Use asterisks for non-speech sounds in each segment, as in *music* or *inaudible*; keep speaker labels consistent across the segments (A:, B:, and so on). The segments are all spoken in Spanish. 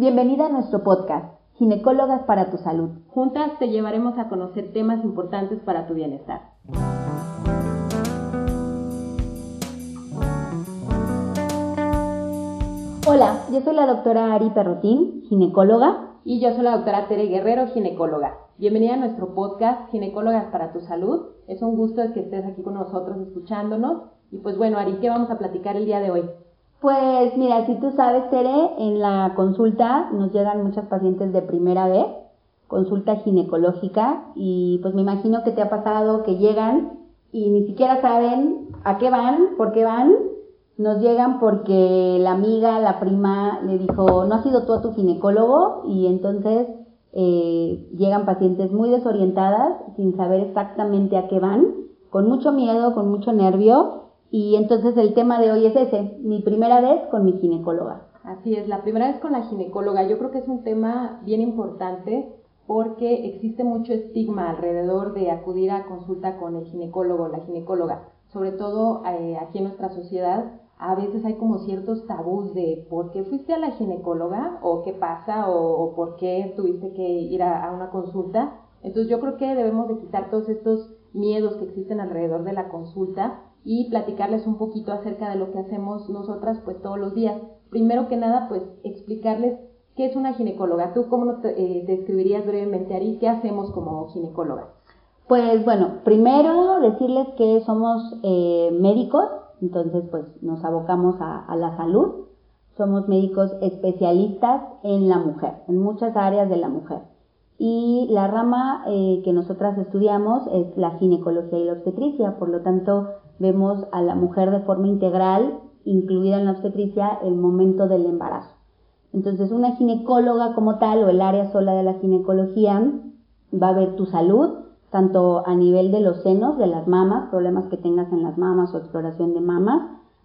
A: Bienvenida a nuestro podcast, Ginecólogas para tu Salud.
B: Juntas te llevaremos a conocer temas importantes para tu bienestar.
A: Hola, yo soy la doctora Ari Perrotín, ginecóloga.
B: Y yo soy la doctora Tere Guerrero, ginecóloga. Bienvenida a nuestro podcast Ginecólogas para tu Salud. Es un gusto que estés aquí con nosotros escuchándonos. Y pues bueno, Ari, ¿qué vamos a platicar el día de hoy?
A: Pues mira, si tú sabes, Tere, en la consulta nos llegan muchas pacientes de primera vez, consulta ginecológica, y pues me imagino que te ha pasado que llegan y ni siquiera saben a qué van, por qué van. Nos llegan porque la amiga, la prima le dijo, no has ido tú a tu ginecólogo y entonces eh, llegan pacientes muy desorientadas, sin saber exactamente a qué van, con mucho miedo, con mucho nervio y entonces el tema de hoy es ese, mi primera vez con mi ginecóloga.
B: Así es, la primera vez con la ginecóloga. Yo creo que es un tema bien importante porque existe mucho estigma alrededor de acudir a consulta con el ginecólogo, la ginecóloga. Sobre todo eh, aquí en nuestra sociedad, a veces hay como ciertos tabús de por qué fuiste a la ginecóloga o qué pasa o, por qué tuviste que ir a, a una consulta. Entonces yo creo que debemos de quitar todos estos miedos que existen alrededor de la consulta y platicarles un poquito acerca de lo que hacemos nosotras pues todos los días. Primero que nada pues explicarles qué es una ginecóloga. ¿Tú cómo te, eh, describirías brevemente, Ari, qué hacemos como ginecóloga?
A: Pues bueno, primero decirles que somos eh, médicos, entonces pues nos abocamos a, la salud. Somos médicos especialistas en la mujer, en muchas áreas de la mujer. Y la rama eh, que nosotras estudiamos es la ginecología y la obstetricia, por lo tanto vemos a la mujer de forma integral, incluida en la obstetricia, el momento del embarazo. Entonces, una ginecóloga como tal, o el área sola de la ginecología, va a ver tu salud, tanto a nivel de los senos, de las mamas, problemas que tengas en las mamas o exploración de mamas,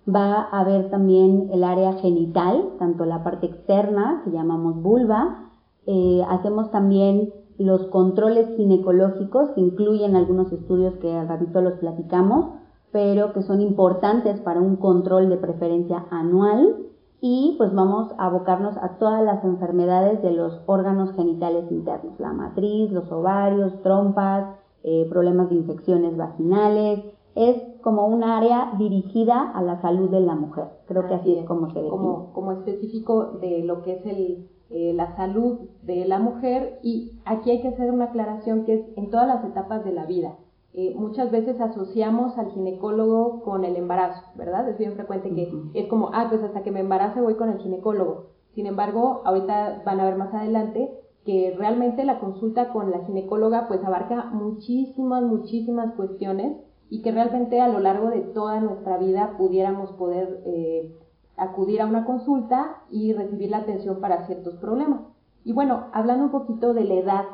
A: va a ver también el área genital, tanto la parte externa, que llamamos vulva, eh, hacemos también los controles ginecológicos, que incluyen algunos estudios que al ratito los platicamos, pero que son importantes para un control de preferencia anual y pues vamos a abocarnos a todas las enfermedades de los órganos genitales internos, la matriz, los ovarios, trompas, eh, problemas de infecciones vaginales. Es como un área dirigida a la salud de la mujer. Creo que así, es como se define.
B: Como, como específico de lo que es el, eh, la salud de la mujer y aquí hay que hacer una aclaración que es en todas las etapas de la vida. Eh, muchas veces asociamos al ginecólogo con el embarazo, ¿verdad? Es bien frecuente que es como, ah, pues hasta que me embarace voy con el ginecólogo. Sin embargo, ahorita van a ver más adelante que realmente la consulta con la ginecóloga pues abarca muchísimas, muchísimas cuestiones y que realmente a lo largo de toda nuestra vida pudiéramos poder eh, acudir a una consulta y recibir la atención para ciertos problemas. Y bueno, hablando un poquito de la edad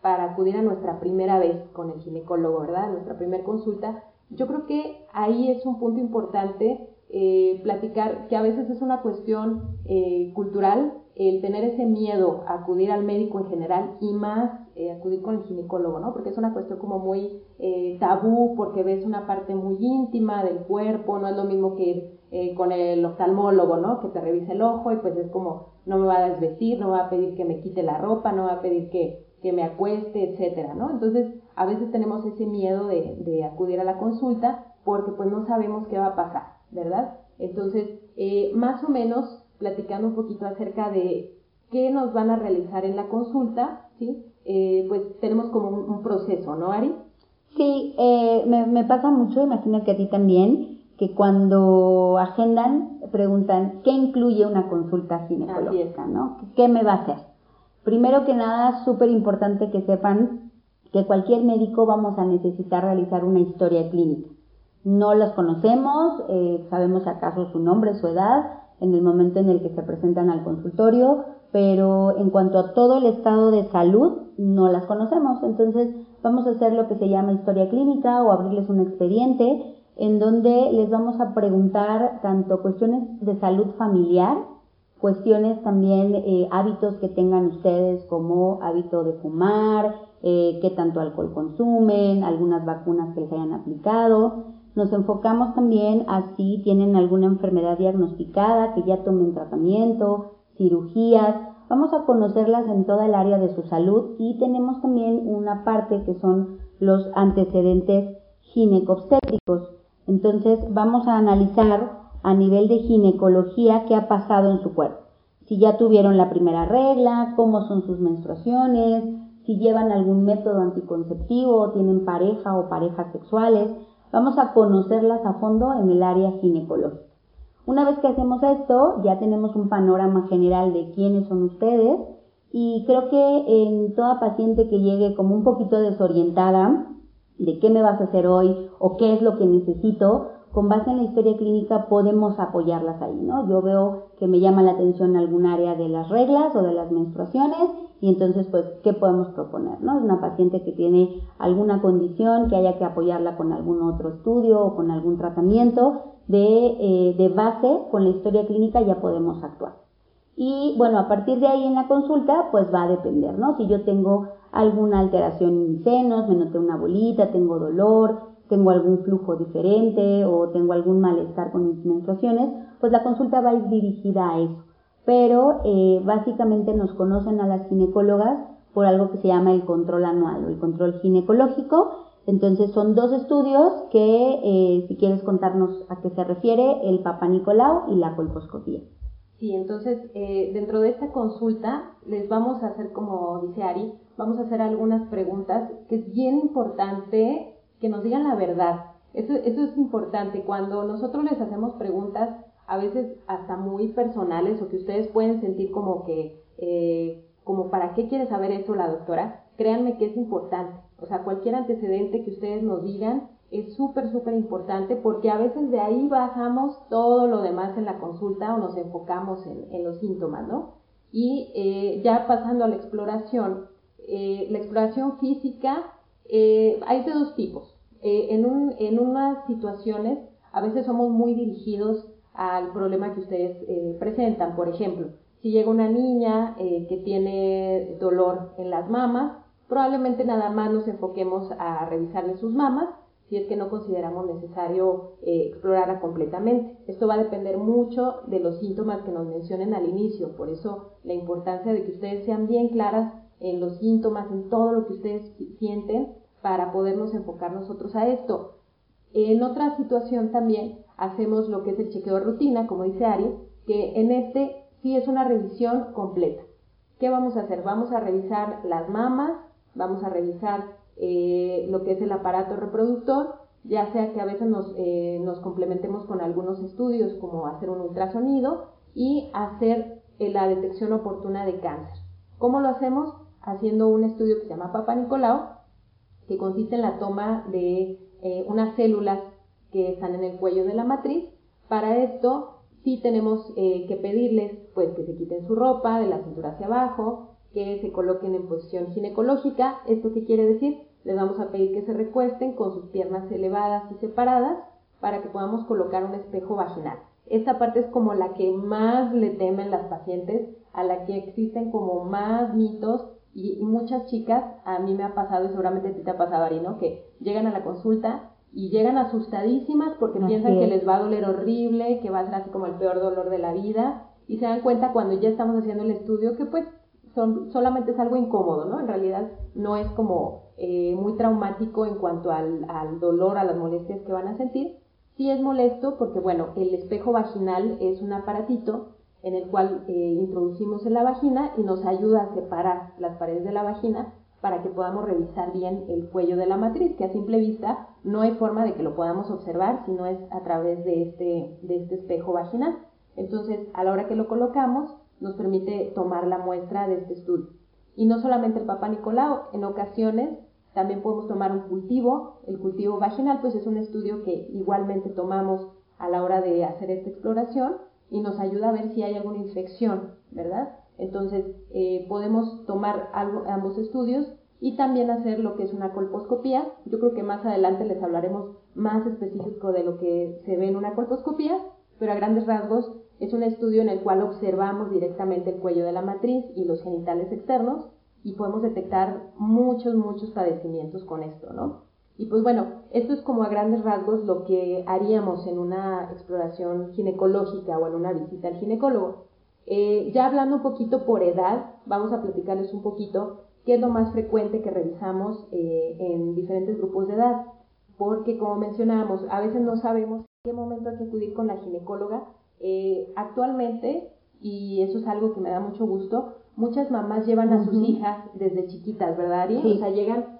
B: para acudir a nuestra primera vez con el ginecólogo, ¿verdad? Nuestra primera consulta. Yo creo que ahí es un punto importante eh, platicar que a veces es una cuestión eh, cultural el tener ese miedo a acudir al médico en general y más eh, acudir con el ginecólogo, ¿no? Porque es una cuestión como muy tabú, porque ves una parte muy íntima del cuerpo, no es lo mismo que ir con el oftalmólogo, ¿no? Que te revise el ojo y pues es como, no me va a desvestir, no me va a pedir que me quite la ropa, no va a pedir que que me acueste, etcétera, ¿no? Entonces, a veces tenemos ese miedo de, de, acudir a la consulta porque pues no sabemos qué va a pasar, ¿verdad? Entonces, eh, más o menos platicando un poquito acerca de qué nos van a realizar en la consulta, ¿sí? Eh, pues tenemos como un, proceso, ¿no, Ari?
A: Sí, eh, me, me, pasa mucho, imagino que a ti también, que cuando agendan preguntan qué incluye una consulta ginecológica, ¿no? ¿Qué me va a hacer? Primero que nada, súper importante que sepan que cualquier médico vamos a necesitar realizar una historia clínica. No las conocemos, eh, sabemos acaso su nombre, su edad, en el momento en el que se presentan al consultorio, pero en cuanto a todo el estado de salud, no las conocemos. Entonces, vamos a hacer lo que se llama historia clínica o abrirles un expediente en donde les vamos a preguntar tanto cuestiones de salud familiar, cuestiones también, eh, hábitos que tengan ustedes como hábito de fumar, eh, qué tanto alcohol consumen, algunas vacunas que les hayan aplicado. Nos enfocamos también a si tienen alguna enfermedad diagnosticada, que ya tomen tratamiento, cirugías vamos a conocerlas en toda el área de su salud y tenemos también una parte que son los antecedentes ginecobstétricos. Entonces vamos a analizar a nivel de ginecología qué ha pasado en su cuerpo. Si ya tuvieron la primera regla, cómo son sus menstruaciones, si llevan algún método anticonceptivo, tienen pareja o parejas sexuales. Vamos a conocerlas a fondo en el área ginecológica. Una vez que hacemos esto, ya tenemos un panorama general de quiénes son ustedes y creo que en toda paciente que llegue como un poquito desorientada de qué me vas a hacer hoy o qué es lo que necesito, con base en la historia clínica podemos apoyarlas ahí, ¿no? Yo veo que me llama la atención algún área de las reglas o de las menstruaciones y entonces, pues, ¿qué podemos proponer, no? Es una paciente que tiene alguna condición que haya que apoyarla con algún otro estudio o con algún tratamiento de, eh, de base, con la historia clínica ya podemos actuar. Y bueno, a partir de ahí en la consulta, pues va a depender, ¿no? Si yo tengo alguna alteración en mis senos, me noté una bolita, tengo dolor, tengo algún flujo diferente o tengo algún malestar con mis menstruaciones, pues la consulta va a ir dirigida a eso. Pero eh, básicamente nos conocen a las ginecólogas por algo que se llama el control anual o el control ginecológico. Entonces son dos estudios que, eh, si quieres contarnos a qué se refiere, el Papa Nicolau y la colposcopía.
B: Sí, entonces eh, dentro de esta consulta les vamos a hacer, como dice Ari, vamos a hacer algunas preguntas que es bien importante que nos digan la verdad. Eso, eso es importante. Cuando nosotros les hacemos preguntas, a veces hasta muy personales o que ustedes pueden sentir como que, eh, como para qué quiere saber eso la doctora, créanme que es importante. O sea, cualquier antecedente que ustedes nos digan es súper, súper importante porque a veces de ahí bajamos todo lo demás en la consulta o nos enfocamos en, los síntomas, ¿no? Y eh, ya pasando a la exploración, eh, la exploración física eh, hay de dos tipos. Eh, en, un, en unas situaciones a veces somos muy dirigidos al problema que ustedes eh, presentan. Por ejemplo, si llega una niña que tiene dolor en las mamas, probablemente nada más nos enfoquemos a revisarle sus mamas si es que no consideramos necesario explorarla completamente. Esto va a depender mucho de los síntomas que nos mencionen al inicio, por eso la importancia de que ustedes sean bien claras en los síntomas, en todo lo que ustedes sienten para podernos enfocar nosotros a esto. En otra situación también hacemos lo que es el chequeo de rutina, como dice Ari, que en este sí es una revisión completa. ¿Qué vamos a hacer? Vamos a revisar las mamas, vamos a revisar eh, lo que es el aparato reproductor, ya sea que a veces nos, eh, complementemos con algunos estudios como hacer un ultrasonido y hacer eh, la detección oportuna de cáncer. ¿Cómo lo hacemos? Haciendo un estudio que se llama Papa Nicolau, que consiste en la toma de eh, unas células que están en el cuello de la matriz. Para esto sí tenemos eh, que pedirles pues que se quiten su ropa de la cintura hacia abajo, que se coloquen en posición ginecológica. ¿Esto qué quiere decir? Les vamos a pedir que se recuesten con sus piernas elevadas y separadas para que podamos colocar un espejo vaginal. Esta parte es como la que más le temen las pacientes, a la que existen como más mitos y, muchas chicas, a mí me ha pasado y seguramente a ti te ha pasado, Ari, ¿no? Que llegan a la consulta y llegan asustadísimas porque piensan que les va a doler horrible, que va a ser así como el peor dolor de la vida y se dan cuenta cuando ya estamos haciendo el estudio que pues son, solamente es algo incómodo, ¿no? En realidad no es como eh, muy traumático en cuanto al, al dolor, a las molestias que van a sentir. Sí es molesto porque, bueno, el espejo vaginal es un aparatito en el cual eh, introducimos en la vagina y nos ayuda a separar las paredes de la vagina para que podamos revisar bien el cuello de la matriz, que a simple vista no hay forma de que lo podamos observar si no es a través de este, de este espejo vaginal. Entonces, a la hora que lo colocamos, nos permite tomar la muestra de este estudio. Y no solamente el Papa Nicolau, en ocasiones también podemos tomar un cultivo. El cultivo vaginal, pues es un estudio que igualmente tomamos a la hora de hacer esta exploración y nos ayuda a ver si hay alguna infección, ¿verdad? Entonces, eh, podemos tomar ambos estudios y también hacer lo que es una colposcopía. Yo creo que más adelante les hablaremos más específico de lo que se ve en una colposcopía, pero a grandes rasgos es un estudio en el cual observamos directamente el cuello de la matriz y los genitales externos y podemos detectar muchos, muchos padecimientos con esto, ¿no? Y pues bueno, esto es como a grandes rasgos lo que haríamos en una exploración ginecológica o en una visita al ginecólogo. Eh, ya hablando un poquito por edad, vamos a platicarles un poquito qué es lo más frecuente que revisamos eh, en diferentes grupos de edad. Porque, como mencionábamos, a veces no sabemos en qué momento hay que acudir con la ginecóloga. Eh, actualmente, y eso es algo que me da mucho gusto, muchas mamás llevan a sus hijas desde chiquitas, ¿verdad, Ari? O sea, llegan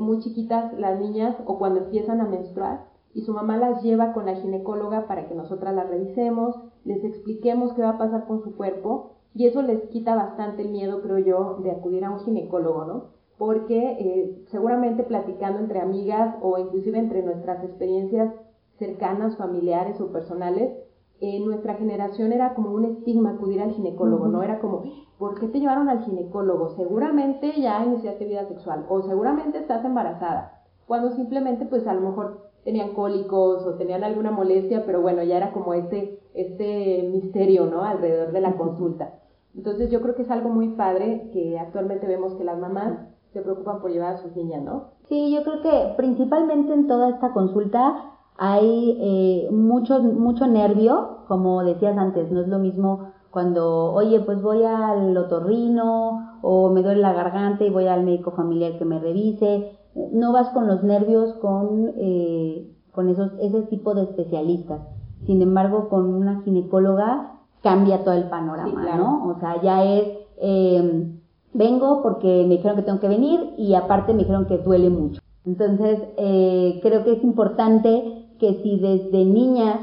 B: muy chiquitas las niñas o cuando empiezan a menstruar y su mamá las lleva con la ginecóloga para que nosotras las revisemos, les expliquemos qué va a pasar con su cuerpo y eso les quita bastante el miedo, creo yo, de acudir a un ginecólogo, ¿no? Porque eh, seguramente platicando entre amigas o inclusive entre nuestras experiencias cercanas, familiares o personales, en nuestra generación era como un estigma acudir al ginecólogo, ¿no? Era como, ¿por qué te llevaron al ginecólogo? Seguramente ya iniciaste vida sexual o seguramente estás embarazada. Cuando simplemente, pues a lo mejor tenían cólicos o tenían alguna molestia, pero bueno, ya era como este, este misterio, ¿no? Alrededor de la consulta. Entonces yo creo que es algo muy padre que actualmente vemos que las mamás se preocupan por llevar a sus niñas, ¿no?
A: Sí, yo creo que principalmente en toda esta consulta hay eh, mucho, mucho nervio, como decías antes, no es lo mismo cuando, oye, pues voy al otorrino o me duele la garganta y voy al médico familiar que me revise no vas con los nervios con, eh, con esos, ese tipo de especialistas. Sin embargo, con una ginecóloga cambia todo el panorama, ¿no? O sea, ya es, em, vengo porque me dijeron que tengo que venir y aparte me dijeron que duele mucho. Entonces, eh, creo que es importante que si desde niñas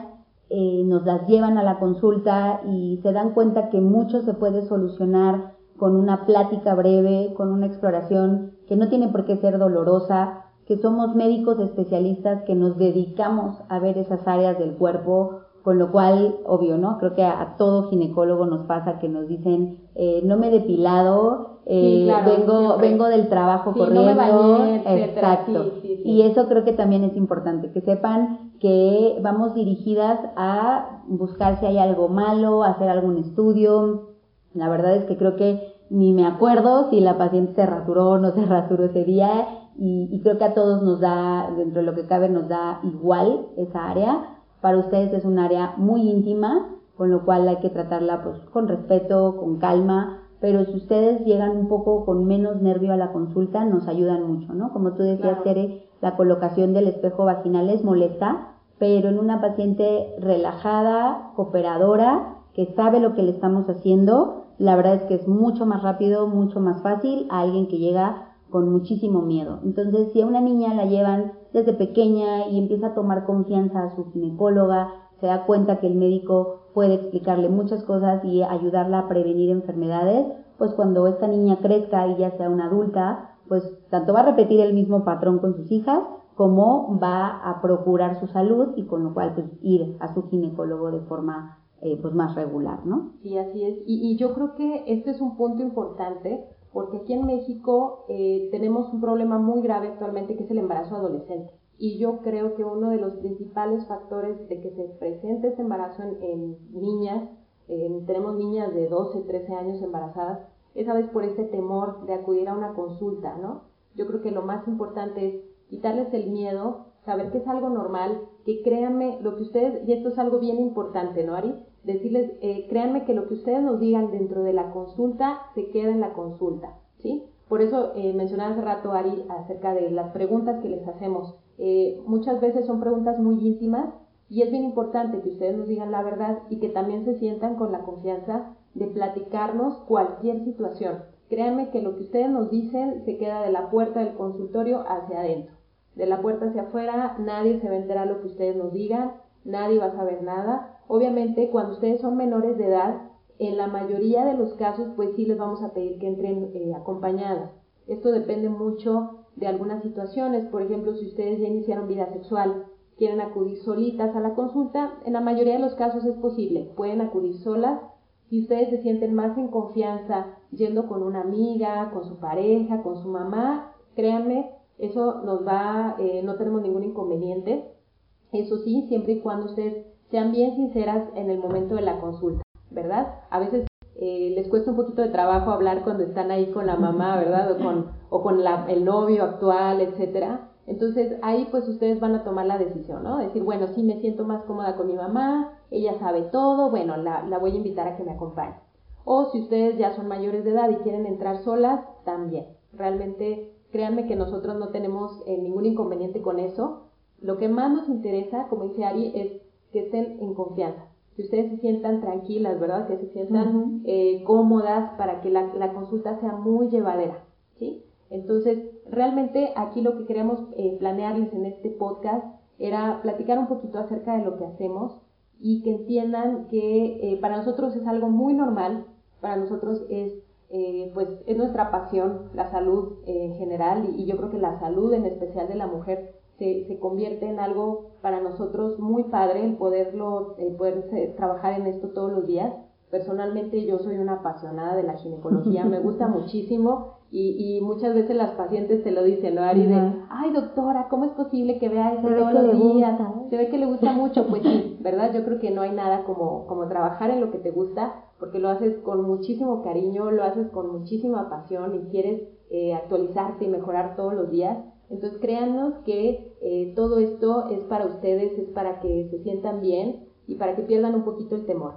A: eh, nos las llevan a la consulta y se dan cuenta que mucho se puede solucionar con una plática breve, con una exploración que no tiene por qué ser dolorosa, que somos médicos especialistas que nos dedicamos a ver esas áreas del cuerpo, con lo cual, obvio, ¿no? Creo que a, todo ginecólogo nos pasa que nos dicen, eh, no me he depilado, eh, vengo, vengo del trabajo corriendo, exacto. y eso creo que también es importante, que sepan que vamos dirigidas a buscar si hay algo malo, hacer algún estudio. La verdad es que creo que ni me acuerdo si la paciente se rasuró o no se rasuró ese día y, creo que a todos nos da, dentro de lo que cabe, nos da igual esa área. Para ustedes es un área muy íntima, con lo cual hay que tratarla pues con respeto, con calma, pero si ustedes llegan un poco con menos nervio a la consulta, nos ayudan mucho, ¿no? Como tú decías, Tere, la colocación del espejo vaginal es molesta, pero en una paciente relajada, cooperadora, que sabe lo que le estamos haciendo, la verdad es que es mucho más rápido, mucho más fácil a alguien que llega con muchísimo miedo. Entonces, si a una niña la llevan desde pequeña y empieza a tomar confianza a su ginecóloga, se da cuenta que el médico puede explicarle muchas cosas y ayudarla a prevenir enfermedades, pues cuando esta niña crezca y ya sea una adulta, pues tanto va a repetir el mismo patrón con sus hijas como va a procurar su salud y con lo cual pues ir a su ginecólogo de forma eh, pues más regular, ¿no?
B: Sí, así es. Y, yo creo que este es un punto importante porque aquí en México eh, tenemos un problema muy grave actualmente que es el embarazo adolescente. Y yo creo que uno de los principales factores de que se presente este embarazo en, niñas, tenemos niñas de 12, 13 años embarazadas, es a veces por ese temor de acudir a una consulta, ¿no? Yo creo que lo más importante es quitarles el miedo, saber que es algo normal, que créanme lo que ustedes, y esto es algo bien importante, ¿no, Ari? Decirles, eh, créanme que lo que ustedes nos digan dentro de la consulta se queda en la consulta, ¿sí? Por eso eh, mencionaba hace rato, Ari, acerca de las preguntas que les hacemos. Eh, muchas veces son preguntas muy íntimas y es bien importante que ustedes nos digan la verdad y que también se sientan con la confianza de platicarnos cualquier situación. Créanme que lo que ustedes nos dicen se queda de la puerta del consultorio hacia adentro. De la puerta hacia afuera nadie se va a enterar lo que ustedes nos digan, nadie va a saber nada Obviamente, cuando ustedes son menores de edad, en la mayoría de los casos, pues sí les vamos a pedir que entren eh, acompañadas. Esto depende mucho de algunas situaciones. Por ejemplo, si ustedes ya iniciaron vida sexual, quieren acudir solitas a la consulta, en la mayoría de los casos es posible. Pueden acudir solas. Si ustedes se sienten más en confianza yendo con una amiga, con su pareja, con su mamá, créanme, eso nos va, eh, no tenemos ningún inconveniente. Eso sí, siempre y cuando ustedes sean bien sinceras en el momento de la consulta, ¿verdad? A veces eh, les cuesta un poquito de trabajo hablar cuando están ahí con la mamá, ¿verdad? O con, o con la, el novio actual, etcétera. Entonces ahí pues ustedes van a tomar la decisión, ¿no? Decir, bueno, sí me siento más cómoda con mi mamá, ella sabe todo, bueno, la, la voy a invitar a que me acompañe. o si ustedes ya son mayores de edad y quieren entrar solas, también. Realmente créanme que nosotros no tenemos eh, ningún inconveniente con eso. Lo que más nos interesa, como dice Ari, es que estén en confianza. Que ustedes se sientan tranquilas, ¿verdad? Que se sientan eh, cómodas para que la, la, consulta sea muy llevadera, ¿sí? Entonces, realmente aquí lo que queremos eh, planearles en este podcast era platicar un poquito acerca de lo que hacemos y que entiendan que para nosotros es algo muy normal para nosotros es, eh, pues, es nuestra pasión, la salud en general, y, yo creo que la salud en especial de la mujer se, se convierte en algo para nosotros muy padre el poderlo, el poder eh, trabajar en esto todos los días. Personalmente yo soy una apasionada de la ginecología, me gusta *laughs* muchísimo y, y muchas veces las pacientes te lo dicen, ¿no, Ari? De, ay doctora, ¿cómo es posible que vea eso todos los días? Se ve que le gusta mucho, pues sí, ¿verdad? Yo creo que no hay nada como, como trabajar en lo que te gusta porque lo haces con muchísimo cariño, lo haces con muchísima pasión y quieres eh, actualizarte y mejorar todos los días. Entonces créanos que eh, todo esto es para ustedes, es para que se sientan bien y para que pierdan un poquito el temor.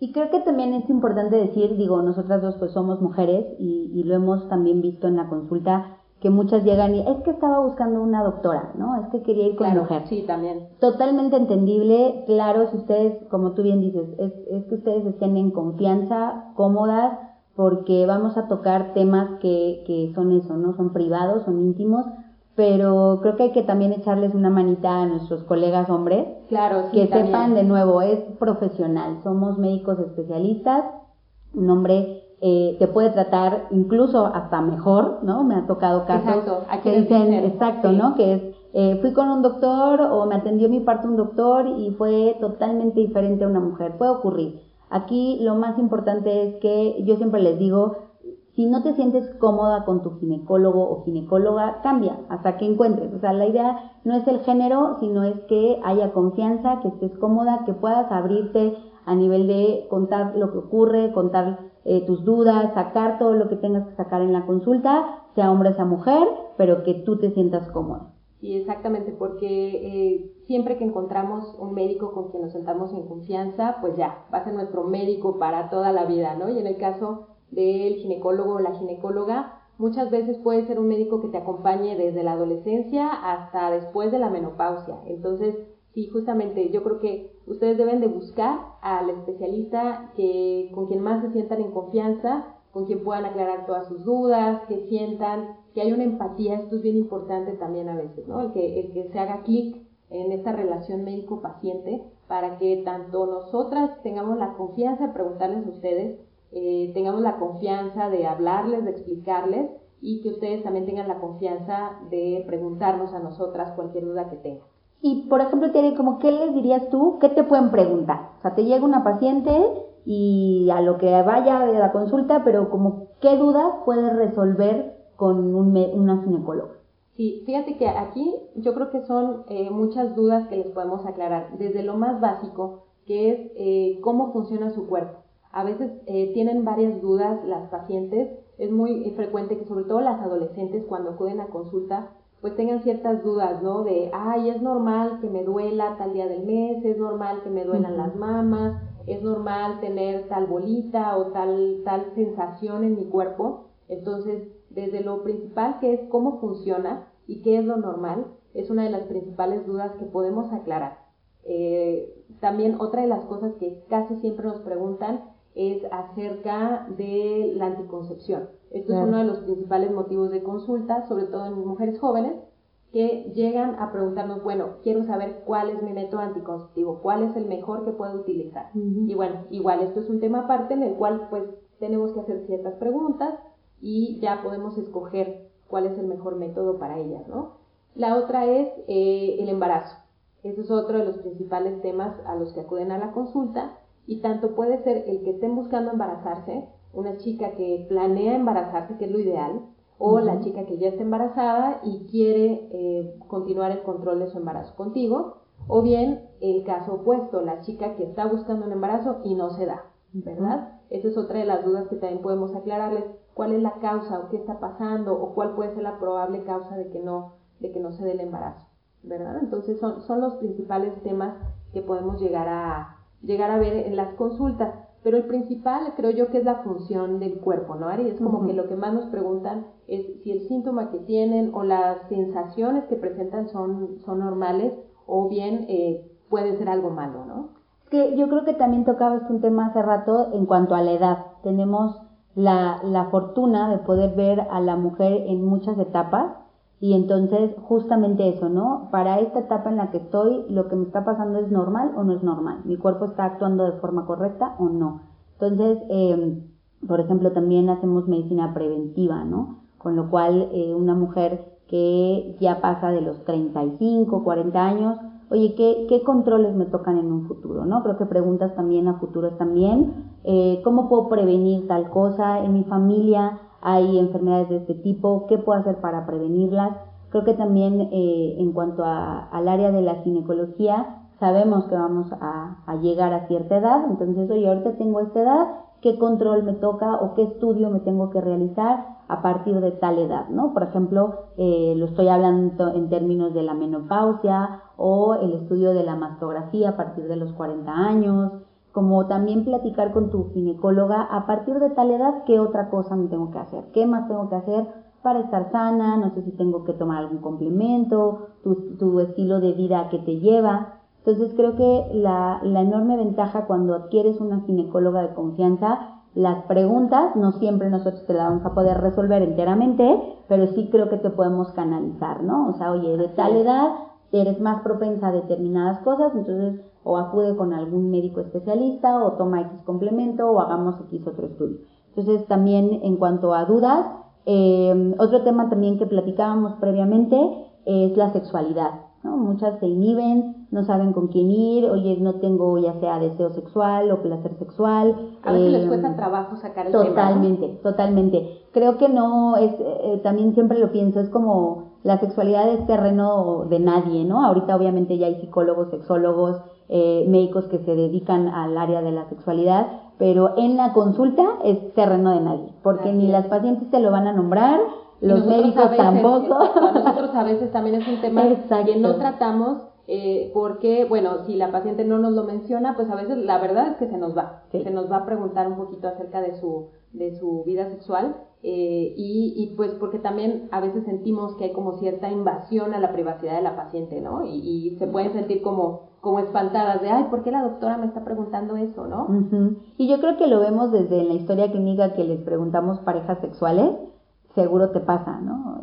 A: Y creo que también es importante decir, digo, nosotras dos pues somos mujeres y, y lo hemos también visto en la consulta, que muchas llegan y es que estaba buscando una doctora, ¿no? Es que quería ir con
B: claro,
A: mujer.
B: Sí, también.
A: Totalmente entendible, claro, si ustedes, como tú bien dices, es, es que ustedes estén en confianza, cómodas, porque vamos a tocar temas que, que son eso, ¿no? Son privados, son íntimos, pero creo que hay que también echarles una manita a nuestros colegas hombres.
B: Claro,
A: sí, Que sepan de nuevo, es profesional, somos médicos especialistas, un hombre eh, te puede tratar incluso hasta mejor, ¿no? Me ha tocado casos que dicen, exacto, ¿no? Que es, eh, fui con un doctor o me atendió mi parto un doctor y fue totalmente diferente a una mujer. Puede ocurrir. Aquí lo más importante es que yo siempre les digo, si no te sientes cómoda con tu ginecólogo o ginecóloga, cambia hasta que encuentres. O sea, la idea no es el género, sino es que haya confianza, que estés cómoda, que puedas abrirte a nivel de contar lo que ocurre, contar eh, tus dudas, sacar todo lo que tengas que sacar en la consulta, sea hombre, sea mujer, pero que tú te sientas cómoda.
B: Sí, exactamente, porque eh, siempre que encontramos un médico con quien nos sentamos en confianza, pues ya, va a ser nuestro médico para toda la vida, ¿no? Y en el caso del ginecólogo o la ginecóloga, muchas veces puede ser un médico que te acompañe desde la adolescencia hasta después de la menopausia. Entonces, sí, justamente yo creo que ustedes deben de buscar al especialista que, con quien más se sientan en confianza, con quien puedan aclarar todas sus dudas, que sientan que hay una empatía, esto es bien importante también a veces, ¿no? El que, el que se haga clic en esta relación médico-paciente para que tanto nosotras tengamos la confianza de preguntarles a ustedes, eh, tengamos la confianza de hablarles, de explicarles y que ustedes también tengan la confianza de preguntarnos a nosotras cualquier duda que tengan.
A: Y, por ejemplo, Tere, como, ¿qué les dirías tú? ¿Qué te pueden preguntar? O sea, te llega una paciente y a lo que vaya de la consulta, pero como, ¿qué dudas puedes resolver con un, una ginecóloga?
B: Sí, fíjate que aquí yo creo que son eh, muchas dudas que les podemos aclarar. Desde lo más básico, que es eh, cómo funciona su cuerpo. A veces eh, tienen varias dudas las pacientes. Es muy frecuente que sobre todo las adolescentes cuando acuden a consulta pues tengan ciertas dudas, ¿no? De, ay, es normal que me duela tal día del mes, es normal que me duelan las mamas, es normal tener tal bolita o tal, tal sensación en mi cuerpo. Entonces, desde lo principal que es cómo funciona y qué es lo normal, es una de las principales dudas que podemos aclarar. Eh, también otra de las cosas que casi siempre nos preguntan es acerca de la anticoncepción. Esto es uno de los principales motivos de consulta, sobre todo en mujeres jóvenes, que llegan a preguntarnos, bueno, quiero saber cuál es mi método anticonceptivo, cuál es el mejor que puedo utilizar. Y bueno, igual esto es un tema aparte en el cual pues tenemos que hacer ciertas preguntas y ya podemos escoger cuál es el mejor método para ellas, ¿no? La otra es eh, el embarazo. Ese es otro de los principales temas a los que acuden a la consulta y tanto puede ser el que estén buscando embarazarse, una chica que planea embarazarse, que es lo ideal, o la chica que ya está embarazada y quiere eh, continuar el control de su embarazo contigo, o bien el caso opuesto, la chica que está buscando un embarazo y no se da, ¿verdad? Esa es otra de las dudas que también podemos aclararles, cuál es la causa o qué está pasando o cuál puede ser la probable causa de que no, de que no se dé el embarazo, ¿verdad? Entonces son, son los principales temas que podemos llegar a, llegar a ver en las consultas. pero el principal creo yo que es la función del cuerpo, ¿no, Ari? Es como que lo que más nos preguntan es si el síntoma que tienen o las sensaciones que presentan son, son normales o bien eh, puede ser algo malo, ¿no?
A: Es que yo creo que también tocabas un tema hace rato en cuanto a la edad. Tenemos la, la fortuna de poder ver a la mujer en muchas etapas y entonces justamente eso, ¿no? Para esta etapa en la que estoy, lo que me está pasando es normal o no es normal. Mi cuerpo está actuando de forma correcta o no. Entonces, eh, por ejemplo, también hacemos medicina preventiva, ¿no? Con lo cual, eh, una mujer que ya pasa de los 35, 40 años, oye, ¿qué, ¿qué controles me tocan en un futuro? ¿no? Creo que preguntas también a futuros también, eh, ¿cómo puedo prevenir tal cosa? En mi familia hay enfermedades de este tipo, ¿qué puedo hacer para prevenirlas? Creo que también eh, en cuanto a, al área de la ginecología, sabemos que vamos a, a, llegar a cierta edad, entonces, oye, ahorita tengo esta edad, ¿qué control me toca o qué estudio me tengo que realizar a partir de tal edad, ¿no? Por ejemplo, eh, lo estoy hablando en términos de la menopausia o el estudio de la mastografía a partir de los 40 años, como también platicar con tu ginecóloga a partir de tal edad qué otra cosa me tengo que hacer, qué más tengo que hacer para estar sana, no sé si tengo que tomar algún complemento, tu, tu estilo de vida que te lleva. Entonces creo que la, la enorme ventaja cuando adquieres una ginecóloga de confianza las preguntas no siempre nosotros te las vamos a poder resolver enteramente, pero sí creo que te podemos canalizar, ¿no? O sea, oye, de tal edad eres más propensa a determinadas cosas, entonces o acude con algún médico especialista o toma X complemento o hagamos X otro estudio. Entonces también en cuanto a dudas, eh, otro tema también que platicábamos previamente es la sexualidad. ¿no? Muchas se inhiben, no saben con quién ir, oye, no tengo ya sea deseo sexual o placer sexual.
B: A veces les cuesta trabajo sacar el
A: totalmente,
B: tema.
A: Totalmente, totalmente. Creo que no, es, eh, también siempre lo pienso, es como la sexualidad es terreno de nadie, ¿no? Ahorita obviamente ya hay psicólogos, sexólogos, eh, médicos que se dedican al área de la sexualidad, pero en la consulta es terreno de nadie, porque Así ni es. las pacientes te lo van a nombrar, los médicos
B: veces,
A: tampoco.
B: Nosotros a veces también es un tema Exacto. que no tratamos eh, porque, bueno, si la paciente no nos lo menciona, pues a veces la verdad es que se nos va, sí. se nos va a preguntar un poquito acerca de su, de su vida sexual eh, y, y, pues porque también a veces sentimos que hay como cierta invasión a la privacidad de la paciente, ¿no? Y, y se pueden sentir como, como espantadas de, ay, ¿por qué la doctora me está preguntando eso, no?
A: Uh -huh. Y yo creo que lo vemos desde la historia clínica que les preguntamos parejas sexuales, seguro te pasa, ¿no?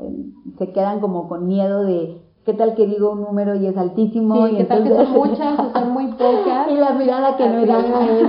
A: Se quedan como con miedo de qué tal que digo un número y es altísimo
B: sí,
A: y
B: qué
A: entonces...
B: tal que son muchas o son muy pocas *laughs*
A: y la mirada que me dan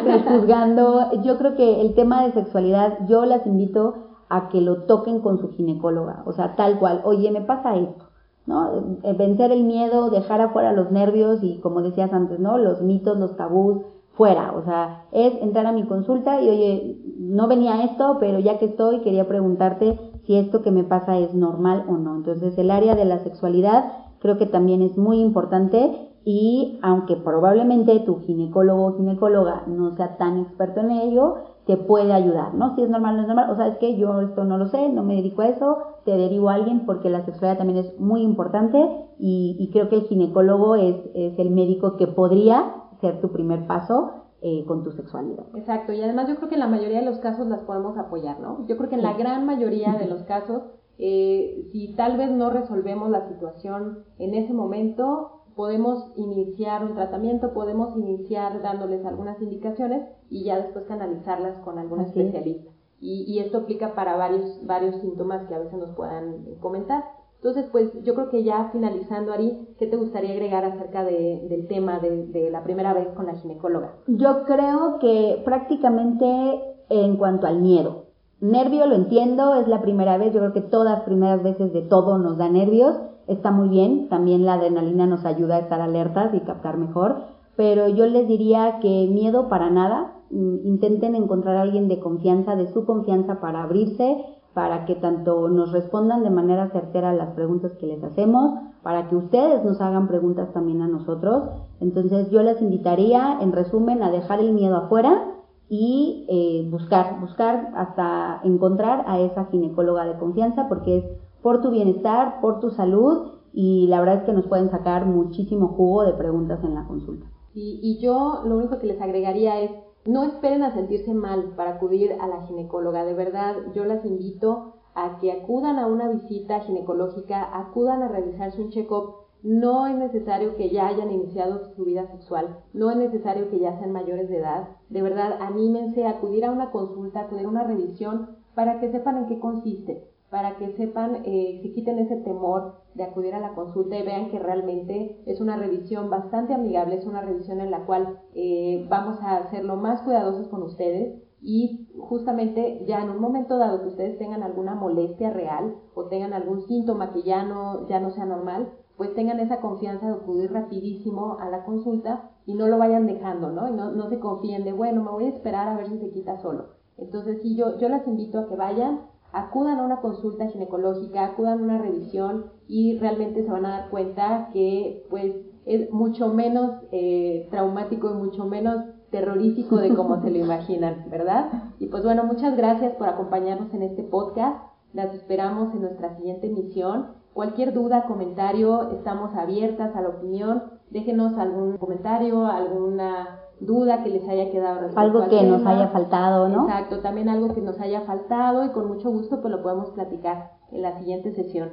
A: es juzgando yo creo que el tema de sexualidad yo las invito a que lo toquen con su ginecóloga. O sea tal cual oye me pasa esto no vencer el miedo dejar afuera los nervios y como decías antes no los mitos los tabús fuera, o sea, es entrar a mi consulta y oye, no venía esto, pero ya que estoy, quería preguntarte si esto que me pasa es normal o no. Entonces, el área de la sexualidad creo que también es muy importante y aunque probablemente tu ginecólogo o ginecóloga no sea tan experto en ello, te puede ayudar, ¿no? Si es normal, no es normal, o sea, es que yo esto no lo sé, no me dedico a eso, te derivo a alguien porque la sexualidad también es muy importante y, y creo que el ginecólogo es, es el médico que podría ser tu primer paso eh, con tu sexualidad.
B: Exacto, y además yo creo que en la mayoría de los casos las podemos apoyar, ¿no? Yo creo que en la gran mayoría de los casos, eh, si tal vez no resolvemos la situación en ese momento, podemos iniciar un tratamiento, podemos iniciar dándoles algunas indicaciones y ya después canalizarlas con algún
A: Así
B: especialista. Y, y, esto aplica para varios, varios síntomas que a veces nos puedan comentar. Entonces, pues yo creo que ya finalizando, Ari, ¿qué te gustaría agregar acerca de, del tema de, de, la primera vez con la ginecóloga?
A: Yo creo que prácticamente en cuanto al miedo. Nervio lo entiendo, es la primera vez, yo creo que todas primeras veces de todo nos da nervios, está muy bien, también la adrenalina nos ayuda a estar alertas y captar mejor, pero yo les diría que miedo para nada, intenten encontrar a alguien de confianza, de su confianza para abrirse, para que tanto nos respondan de manera certera las preguntas que les hacemos, para que ustedes nos hagan preguntas también a nosotros. Entonces yo les invitaría, en resumen, a dejar el miedo afuera y eh, buscar, buscar hasta encontrar a esa ginecóloga de confianza, porque es por tu bienestar, por tu salud y la verdad es que nos pueden sacar muchísimo jugo de preguntas en la consulta.
B: Y, y yo lo único que les agregaría es no esperen a sentirse mal para acudir a la ginecóloga. De verdad, yo las invito a que acudan a una visita ginecológica, acudan a realizarse un check-up. No es necesario que ya hayan iniciado su vida sexual, no es necesario que ya sean mayores de edad. De verdad, anímense a acudir a una consulta, acudir a una revisión para que sepan en qué consiste para que sepan, eh, se quiten ese temor de acudir a la consulta y vean que realmente es una revisión bastante amigable, es una revisión en la cual eh, vamos a ser lo más cuidadosos con ustedes y justamente ya en un momento dado que ustedes tengan alguna molestia real o tengan algún síntoma que ya no, ya no sea normal, pues tengan esa confianza de acudir rapidísimo a la consulta y no lo vayan dejando, ¿no? Y no, no se confíen de, bueno, me voy a esperar a ver si se quita solo. Entonces, sí, yo, yo las invito a que vayan, acudan a una consulta ginecológica, acudan a una revisión y realmente se van a dar cuenta que pues es mucho menos eh, traumático y mucho menos terrorífico de como se lo *laughs* imaginan, ¿verdad? Y pues bueno, muchas gracias por acompañarnos en este podcast. Las esperamos en nuestra siguiente emisión. Cualquier duda, comentario, estamos abiertas a la opinión. Déjenos algún comentario, alguna duda que les haya quedado
A: algo que nos haya faltado, ¿no?
B: Exacto, también algo que nos haya faltado y con mucho gusto pues lo podemos platicar en la siguiente sesión.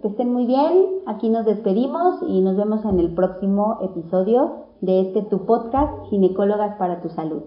A: Que estén muy bien, aquí nos despedimos y nos vemos en el próximo episodio de este tu podcast Ginecólogas para tu salud.